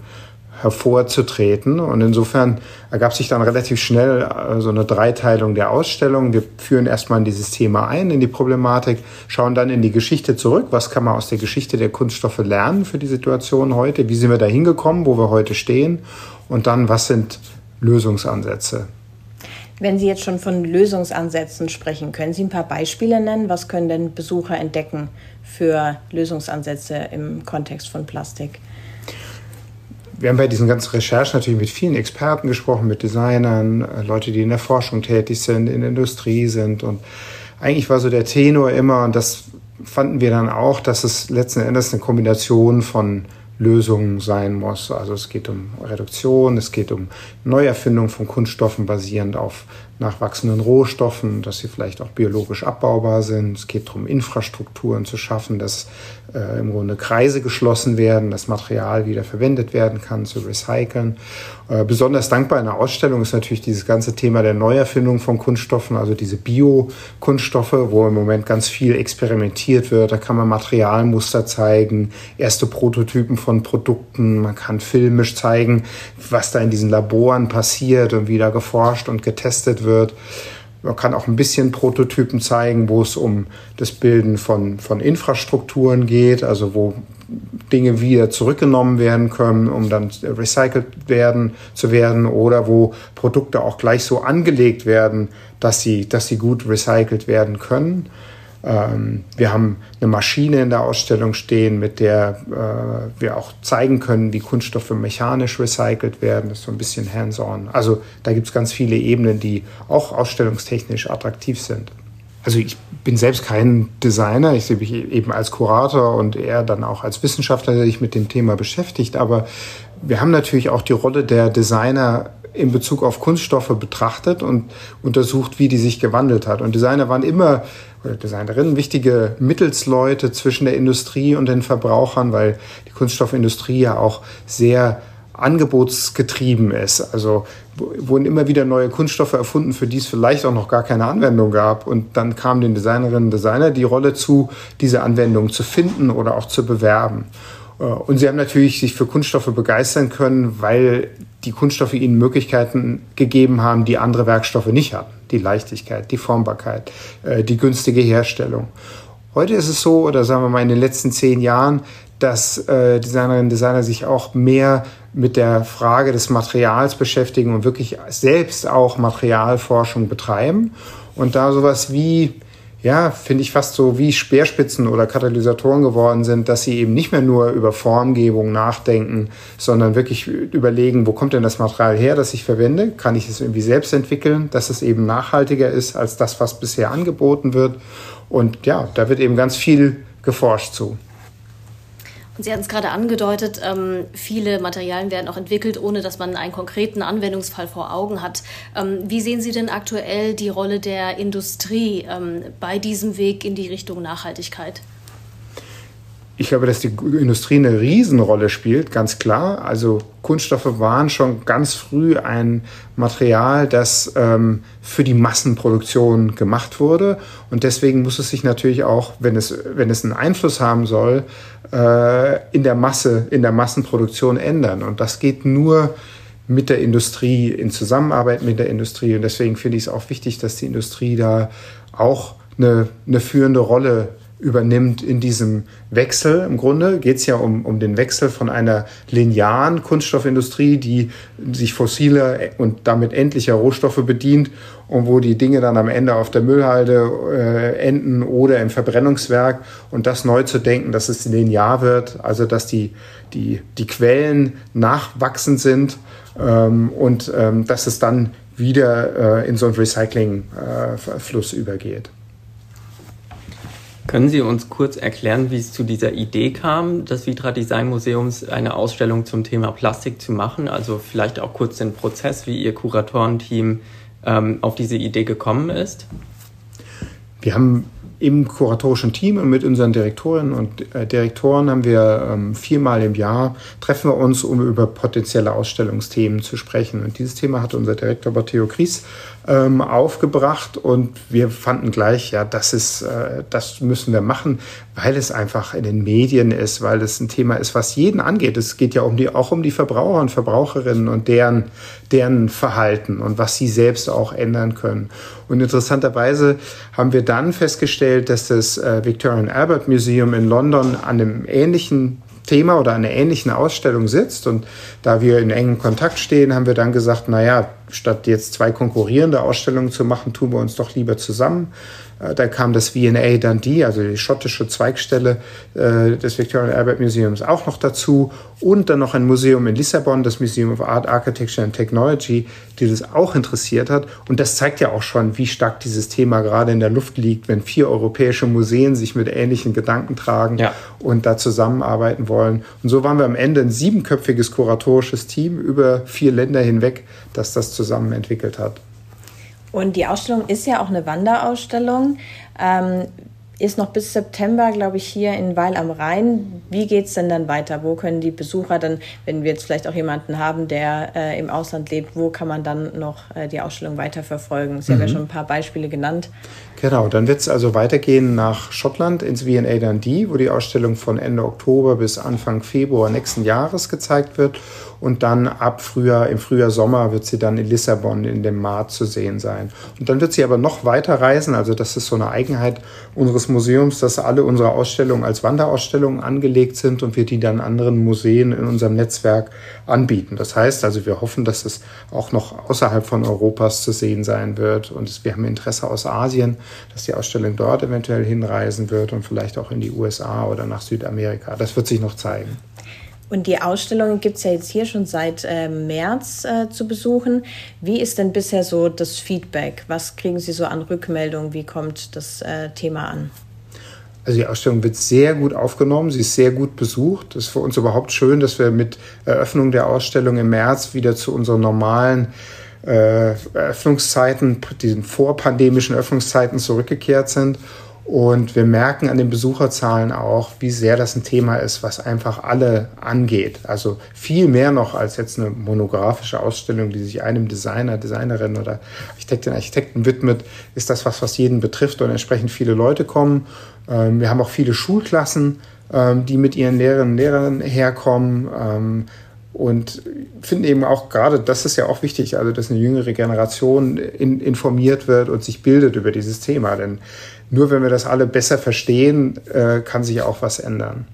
hervorzutreten. Und insofern ergab sich dann relativ schnell äh, so eine Dreiteilung der Ausstellung. Wir führen erstmal in dieses Thema ein, in die Problematik, schauen dann in die Geschichte zurück. Was kann man aus der Geschichte der Kunststoffe lernen für die Situation heute? Wie sind wir da hingekommen, wo wir heute stehen? Und dann, was sind Lösungsansätze? Wenn Sie jetzt schon von Lösungsansätzen sprechen, können Sie ein paar Beispiele nennen? Was können denn Besucher entdecken für Lösungsansätze im Kontext von Plastik? Wir haben bei diesen ganzen Recherchen natürlich mit vielen Experten gesprochen, mit Designern, äh, Leute, die in der Forschung tätig sind, in der Industrie sind. Und eigentlich war so der Tenor immer, und das fanden wir dann auch, dass es letzten Endes eine Kombination von Lösungen sein muss. Also es geht um Reduktion, es geht um Neuerfindung von Kunststoffen basierend auf nachwachsenden Rohstoffen, dass sie vielleicht auch biologisch abbaubar sind. Es geht darum, Infrastrukturen zu schaffen, dass äh, im Grunde Kreise geschlossen werden, das Material wieder verwendet werden kann, zu recyceln. Äh, besonders dankbar in der Ausstellung ist natürlich dieses ganze Thema der Neuerfindung von Kunststoffen, also diese Bio-Kunststoffe, wo im Moment ganz viel experimentiert wird. Da kann man Materialmuster zeigen, erste Prototypen von Produkten, man kann filmisch zeigen, was da in diesen Laboren passiert und wie da geforscht und getestet wird. Man kann auch ein bisschen Prototypen zeigen, wo es um das Bilden von, von Infrastrukturen geht, also wo Dinge wieder zurückgenommen werden können, um dann recycelt werden zu werden oder wo Produkte auch gleich so angelegt werden, dass sie, dass sie gut recycelt werden können. Ähm, wir haben eine Maschine in der Ausstellung stehen, mit der äh, wir auch zeigen können, wie Kunststoffe mechanisch recycelt werden. Das ist so ein bisschen hands-on. Also da gibt es ganz viele Ebenen, die auch ausstellungstechnisch attraktiv sind. Also ich bin selbst kein Designer, ich sehe mich eben als Kurator und eher dann auch als Wissenschaftler, der sich mit dem Thema beschäftigt. Aber wir haben natürlich auch die Rolle der Designer in Bezug auf Kunststoffe betrachtet und untersucht, wie die sich gewandelt hat. Und Designer waren immer, oder Designerinnen, wichtige Mittelsleute zwischen der Industrie und den Verbrauchern, weil die Kunststoffindustrie ja auch sehr angebotsgetrieben ist. Also wurden immer wieder neue Kunststoffe erfunden, für die es vielleicht auch noch gar keine Anwendung gab. Und dann kam den Designerinnen und Designer die Rolle zu, diese Anwendung zu finden oder auch zu bewerben. Äh, und sie haben natürlich sich für Kunststoffe begeistern können, weil die Kunststoffe ihnen Möglichkeiten gegeben haben, die andere Werkstoffe nicht hatten. Die Leichtigkeit, die Formbarkeit, äh, die günstige Herstellung. Heute ist es so, oder sagen wir mal in den letzten zehn Jahren, dass äh, Designerinnen und Designer sich auch mehr mit der Frage des Materials beschäftigen und wirklich selbst auch Materialforschung betreiben. Und da sowas wie ja, finde ich fast so wie Speerspitzen oder Katalysatoren geworden sind, dass sie eben nicht mehr nur über Formgebung nachdenken, sondern wirklich überlegen, wo kommt denn das Material her, das ich verwende? Kann ich es irgendwie selbst entwickeln, dass es eben nachhaltiger ist als das, was bisher angeboten wird? Und ja, da wird eben ganz viel geforscht zu. Sie hatten es gerade angedeutet, ähm, viele Materialien werden auch entwickelt, ohne dass man einen konkreten Anwendungsfall vor Augen hat. Ähm, wie sehen Sie denn aktuell die Rolle der Industrie ähm, bei diesem Weg in die Richtung Nachhaltigkeit? Ich glaube, dass die Industrie eine Riesenrolle spielt, ganz klar. Also Kunststoffe waren schon ganz früh ein Material, das ähm, für die Massenproduktion gemacht wurde. Und deswegen muss es sich natürlich auch, wenn es, wenn es einen Einfluss haben soll, äh, in der Masse, in der Massenproduktion ändern. Und das geht nur mit der Industrie, in Zusammenarbeit mit der Industrie. Und deswegen finde ich es auch wichtig, dass die Industrie da auch eine, eine führende Rolle übernimmt in diesem Wechsel. Im Grunde geht es ja um, um den Wechsel von einer linearen Kunststoffindustrie, die sich fossile und damit endlicher Rohstoffe bedient und wo die Dinge dann am Ende auf der Müllhalde äh, enden oder im Verbrennungswerk und das neu zu denken, dass es linear wird, also dass die, die, die Quellen nachwachsend sind ähm, und ähm, dass es dann wieder äh, in so einen Recyclingfluss äh, übergeht. Können Sie uns kurz erklären, wie es zu dieser Idee kam, des Vitra Design Museums eine Ausstellung zum Thema Plastik zu machen? Also vielleicht auch kurz den Prozess, wie Ihr Kuratorenteam ähm, auf diese Idee gekommen ist? Wir haben im kuratorischen Team und mit unseren Direktorinnen und äh, Direktoren haben wir ähm, viermal im Jahr treffen wir uns, um über potenzielle Ausstellungsthemen zu sprechen. Und dieses Thema hat unser Direktor Matteo Kries ähm, aufgebracht und wir fanden gleich, ja, das ist, äh, das müssen wir machen, weil es einfach in den Medien ist, weil es ein Thema ist, was jeden angeht. Es geht ja um die, auch um die Verbraucher und Verbraucherinnen und deren, deren Verhalten und was sie selbst auch ändern können. Und interessanterweise haben wir dann festgestellt, dass das äh, Victorian Albert Museum in London an einem ähnlichen Thema oder einer ähnlichen Ausstellung sitzt. Und da wir in engem Kontakt stehen, haben wir dann gesagt, naja, statt jetzt zwei konkurrierende Ausstellungen zu machen, tun wir uns doch lieber zusammen. Äh, da kam das V&A Dundee, also die schottische Zweigstelle äh, des Victorian Albert Museums auch noch dazu und dann noch ein Museum in Lissabon, das Museum of Art, Architecture and Technology, die das auch interessiert hat. Und das zeigt ja auch schon, wie stark dieses Thema gerade in der Luft liegt, wenn vier europäische Museen sich mit ähnlichen Gedanken tragen ja. und da zusammenarbeiten wollen. Und so waren wir am Ende ein siebenköpfiges kuratorisches Team über vier Länder hinweg, das das zusammen entwickelt hat. Und die Ausstellung ist ja auch eine Wanderausstellung. Ähm, ist noch bis September, glaube ich, hier in Weil am Rhein. Wie geht es denn dann weiter? Wo können die Besucher dann, wenn wir jetzt vielleicht auch jemanden haben, der äh, im Ausland lebt, wo kann man dann noch äh, die Ausstellung weiterverfolgen? Sie mhm. haben ja mhm. schon ein paar Beispiele genannt. Genau, dann wird es also weitergehen nach Schottland ins V&A Dundee, wo die Ausstellung von Ende Oktober bis Anfang Februar nächsten Jahres gezeigt wird. Und dann ab Frühjahr, im Frühjahr, Sommer wird sie dann in Lissabon in dem Mart zu sehen sein. Und dann wird sie aber noch weiter reisen. Also das ist so eine Eigenheit unseres Museums, dass alle unsere Ausstellungen als Wanderausstellungen angelegt sind und wir die dann anderen Museen in unserem Netzwerk anbieten. Das heißt also, wir hoffen, dass es auch noch außerhalb von Europas zu sehen sein wird. Und wir haben Interesse aus Asien, dass die Ausstellung dort eventuell hinreisen wird und vielleicht auch in die USA oder nach Südamerika. Das wird sich noch zeigen. Und die Ausstellung gibt es ja jetzt hier schon seit äh, März äh, zu besuchen. Wie ist denn bisher so das Feedback? Was kriegen Sie so an Rückmeldungen? Wie kommt das äh, Thema an? Also die Ausstellung wird sehr gut aufgenommen, sie ist sehr gut besucht. Es ist für uns überhaupt schön, dass wir mit Eröffnung der Ausstellung im März wieder zu unseren normalen äh, Öffnungszeiten, diesen vorpandemischen Öffnungszeiten zurückgekehrt sind und wir merken an den Besucherzahlen auch, wie sehr das ein Thema ist, was einfach alle angeht. Also viel mehr noch als jetzt eine monografische Ausstellung, die sich einem Designer, Designerin oder Architektin, Architekten widmet, ist das was, was jeden betrifft und entsprechend viele Leute kommen. Ähm, wir haben auch viele Schulklassen, ähm, die mit ihren Lehrerinnen und Lehrern herkommen ähm, und finden eben auch gerade, das ist ja auch wichtig, also dass eine jüngere Generation in, informiert wird und sich bildet über dieses Thema. Denn nur wenn wir das alle besser verstehen, äh, kann sich auch was ändern.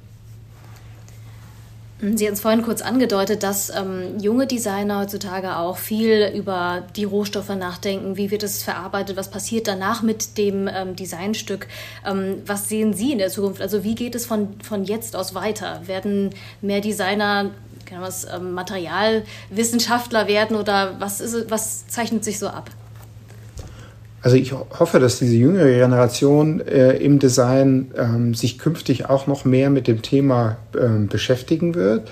Sie hatten es vorhin kurz angedeutet, dass ähm, junge Designer heutzutage auch viel über die Rohstoffe nachdenken. Wie wird es verarbeitet? Was passiert danach mit dem ähm, Designstück? Ähm, was sehen Sie in der Zukunft? Also wie geht es von, von jetzt aus weiter? Werden mehr Designer was, ähm, Materialwissenschaftler werden oder was, ist, was zeichnet sich so ab? Also ich hoffe, dass diese jüngere Generation äh, im Design ähm, sich künftig auch noch mehr mit dem Thema ähm, beschäftigen wird.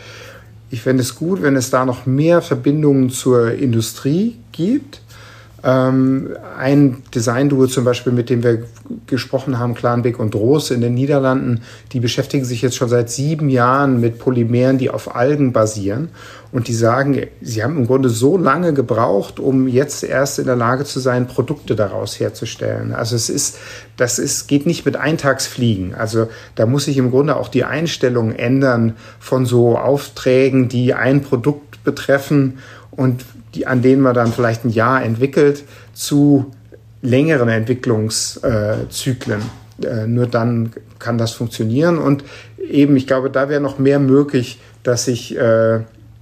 Ich fände es gut, wenn es da noch mehr Verbindungen zur Industrie gibt. Ähm, ein Design-Duo zum Beispiel, mit dem wir gesprochen haben, Klanbeck und Roos in den Niederlanden, die beschäftigen sich jetzt schon seit sieben Jahren mit Polymeren, die auf Algen basieren. Und die sagen, sie haben im Grunde so lange gebraucht, um jetzt erst in der Lage zu sein, Produkte daraus herzustellen. Also es ist, das ist, geht nicht mit Eintagsfliegen. Also da muss sich im Grunde auch die Einstellung ändern von so Aufträgen, die ein Produkt betreffen und die, an denen man dann vielleicht ein Jahr entwickelt, zu längeren Entwicklungszyklen. Äh, nur dann kann das funktionieren. Und eben, ich glaube, da wäre noch mehr möglich, dass sich äh,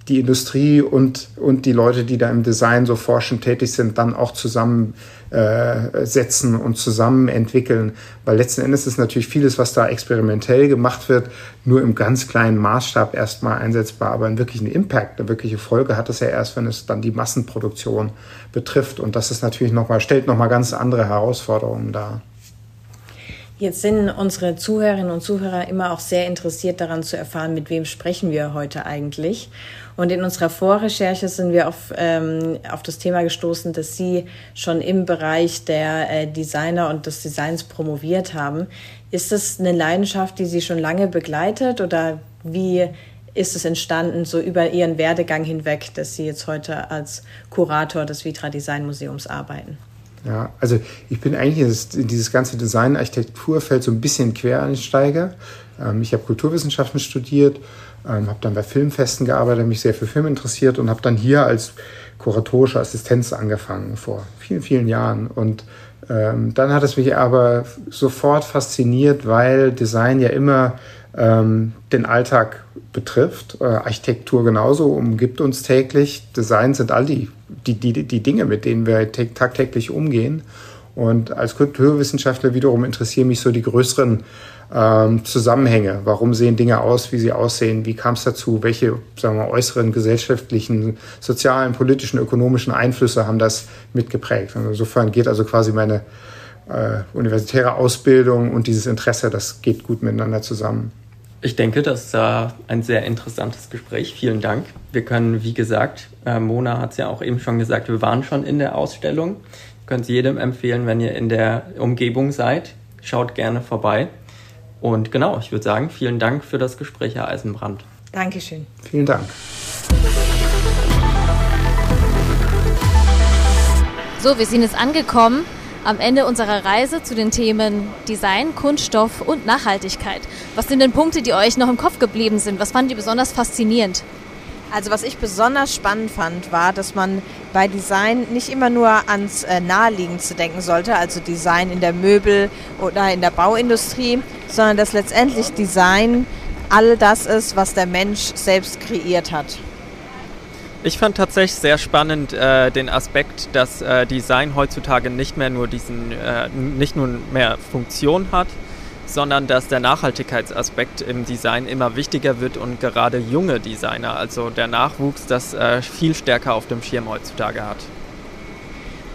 die Industrie und, und die Leute, die da im Design so forschend tätig sind, dann auch zusammensetzen äh, und zusammen entwickeln. Weil letzten Endes ist natürlich vieles, was da experimentell gemacht wird, nur im ganz kleinen Maßstab erstmal einsetzbar. Aber einen wirklichen Impact, eine wirkliche Folge hat es ja erst, wenn es dann die Massenproduktion betrifft. Und das ist natürlich nochmal, stellt nochmal ganz andere Herausforderungen dar. Jetzt sind unsere Zuhörerinnen und Zuhörer immer auch sehr interessiert daran zu erfahren, mit wem sprechen wir heute eigentlich. Und in unserer Vorrecherche sind wir auf, ähm, auf das Thema gestoßen, dass Sie schon im Bereich der äh, Designer und des Designs promoviert haben. Ist das eine Leidenschaft, die Sie schon lange begleitet oder wie ist es entstanden, so über Ihren Werdegang hinweg, dass Sie jetzt heute als Kurator des Vitra Design Museums arbeiten? Ja, also ich bin eigentlich in dieses ganze Design-Architekturfeld so ein bisschen Quereinsteiger. Ähm, ich habe Kulturwissenschaften studiert, ähm, habe dann bei Filmfesten gearbeitet, mich sehr für Film interessiert und habe dann hier als kuratorische Assistenz angefangen vor vielen, vielen Jahren. Und ähm, dann hat es mich aber sofort fasziniert, weil Design ja immer ähm, den Alltag betrifft. Äh, Architektur genauso umgibt uns täglich. Design sind all die, die, die, die Dinge, mit denen wir tagtäglich umgehen. Und als Kulturwissenschaftler wiederum interessieren mich so die größeren ähm, Zusammenhänge. Warum sehen Dinge aus, wie sie aussehen? Wie kam es dazu? Welche, sagen wir, äußeren gesellschaftlichen, sozialen, politischen, ökonomischen Einflüsse haben das mitgeprägt? Und insofern geht also quasi meine äh, universitäre Ausbildung und dieses Interesse, das geht gut miteinander zusammen. Ich denke, das war ein sehr interessantes Gespräch. Vielen Dank. Wir können, wie gesagt, äh, Mona hat es ja auch eben schon gesagt, wir waren schon in der Ausstellung. Ich könnte es jedem empfehlen, wenn ihr in der Umgebung seid. Schaut gerne vorbei. Und genau, ich würde sagen, vielen Dank für das Gespräch, Herr Eisenbrand. Dankeschön. Vielen Dank. So, wir sind jetzt angekommen am Ende unserer Reise zu den Themen Design, Kunststoff und Nachhaltigkeit. Was sind denn Punkte, die euch noch im Kopf geblieben sind? Was fanden ihr besonders faszinierend? Also was ich besonders spannend fand, war, dass man bei Design nicht immer nur ans äh, Naheliegendste denken sollte, also Design in der Möbel- oder in der Bauindustrie, sondern dass letztendlich Design all das ist, was der Mensch selbst kreiert hat. Ich fand tatsächlich sehr spannend äh, den Aspekt, dass äh, Design heutzutage nicht mehr nur diesen, äh, nicht nur mehr Funktion hat, sondern dass der Nachhaltigkeitsaspekt im Design immer wichtiger wird und gerade junge Designer, also der Nachwuchs, das äh, viel stärker auf dem Schirm heutzutage hat.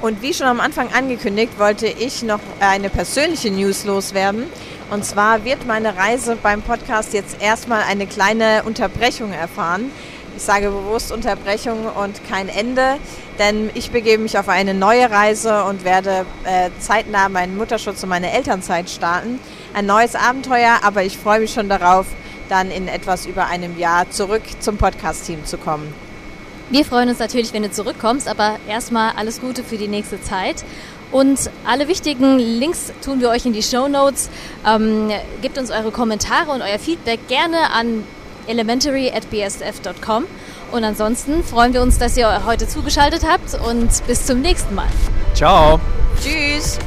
Und wie schon am Anfang angekündigt, wollte ich noch eine persönliche News loswerden. Und zwar wird meine Reise beim Podcast jetzt erstmal eine kleine Unterbrechung erfahren. Ich sage bewusst Unterbrechung und kein Ende, denn ich begebe mich auf eine neue Reise und werde äh, zeitnah meinen Mutterschutz und meine Elternzeit starten. Ein neues Abenteuer, aber ich freue mich schon darauf, dann in etwas über einem Jahr zurück zum Podcast-Team zu kommen. Wir freuen uns natürlich, wenn du zurückkommst, aber erstmal alles Gute für die nächste Zeit. Und alle wichtigen Links tun wir euch in die Show Notes. Ähm, gebt uns eure Kommentare und euer Feedback gerne an elementary at bsf.com. Und ansonsten freuen wir uns, dass ihr heute zugeschaltet habt und bis zum nächsten Mal. Ciao. Tschüss.